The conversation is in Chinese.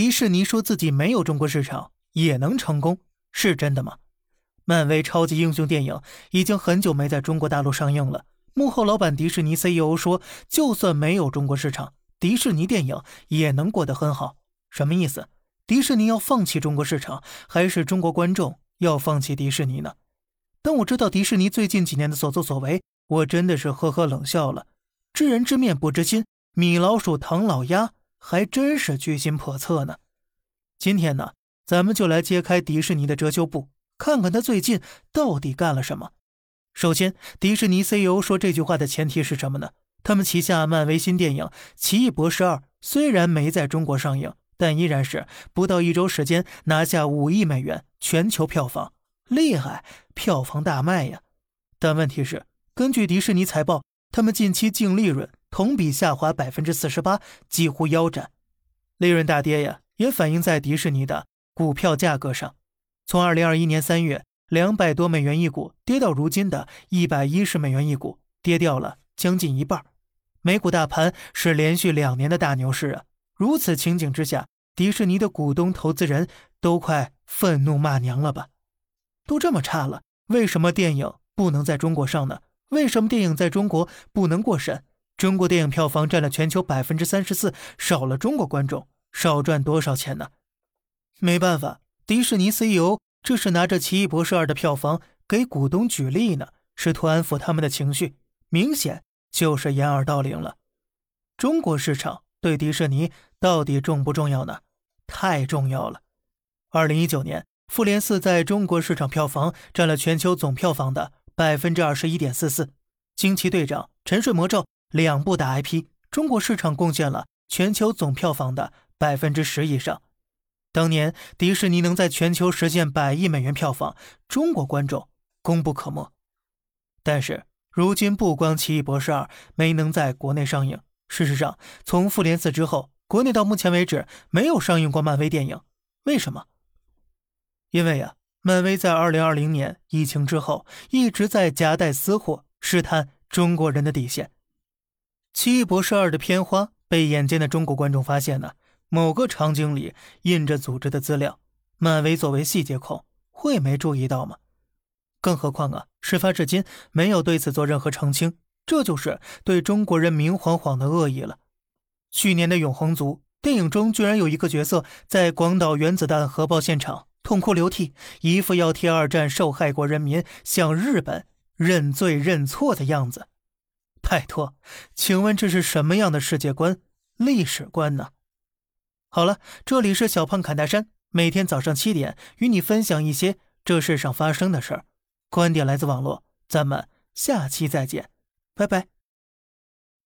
迪士尼说自己没有中国市场也能成功，是真的吗？漫威超级英雄电影已经很久没在中国大陆上映了。幕后老板迪士尼 CEO 说，就算没有中国市场，迪士尼电影也能过得很好。什么意思？迪士尼要放弃中国市场，还是中国观众要放弃迪士尼呢？当我知道迪士尼最近几年的所作所为，我真的是呵呵冷笑了。知人知面不知心，米老鼠唐老鸭。还真是居心叵测呢。今天呢，咱们就来揭开迪士尼的遮羞布，看看他最近到底干了什么。首先，迪士尼 CEO 说这句话的前提是什么呢？他们旗下漫威新电影《奇异博士二》虽然没在中国上映，但依然是不到一周时间拿下五亿美元全球票房，厉害，票房大卖呀。但问题是，根据迪士尼财报，他们近期净利润。同比下滑百分之四十八，几乎腰斩，利润大跌呀，也反映在迪士尼的股票价格上。从二零二一年三月两百多美元一股，跌到如今的一百一十美元一股，跌掉了将近一半。美股大盘是连续两年的大牛市啊！如此情景之下，迪士尼的股东投资人都快愤怒骂娘了吧？都这么差了，为什么电影不能在中国上呢？为什么电影在中国不能过审？中国电影票房占了全球百分之三十四，少了中国观众，少赚多少钱呢？没办法，迪士尼 CEO 这是拿着《奇异博士二》的票房给股东举例呢，试图安抚他们的情绪，明显就是掩耳盗铃了。中国市场对迪士尼到底重不重要呢？太重要了。二零一九年，《复联四》在中国市场票房占了全球总票房的百分之二十一点四四，《惊奇队长》《沉睡魔咒》。两部大 IP，中国市场贡献了全球总票房的百分之十以上。当年迪士尼能在全球实现百亿美元票房，中国观众功不可没。但是如今不光《奇异博士二》没能在国内上映，事实上，从《复联四》之后，国内到目前为止没有上映过漫威电影。为什么？因为呀，漫威在二零二零年疫情之后一直在夹带私货，试探中国人的底线。《奇异博士二》的片花被眼尖的中国观众发现呢，某个场景里印着组织的资料。漫威作为细节控，会没注意到吗？更何况啊，事发至今没有对此做任何澄清，这就是对中国人明晃晃的恶意了。去年的《永恒族》电影中，居然有一个角色在广岛原子弹核爆现场痛哭流涕，一副要替二战受害国人民向日本认罪认错的样子。拜托，请问这是什么样的世界观、历史观呢？好了，这里是小胖侃大山，每天早上七点与你分享一些这世上发生的事儿，观点来自网络，咱们下期再见，拜拜。